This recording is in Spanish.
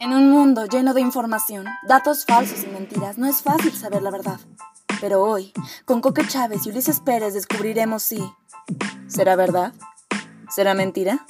En un mundo lleno de información, datos falsos y mentiras, no es fácil saber la verdad. Pero hoy, con Coque Chávez y Ulises Pérez descubriremos si... ¿Será verdad? ¿Será mentira?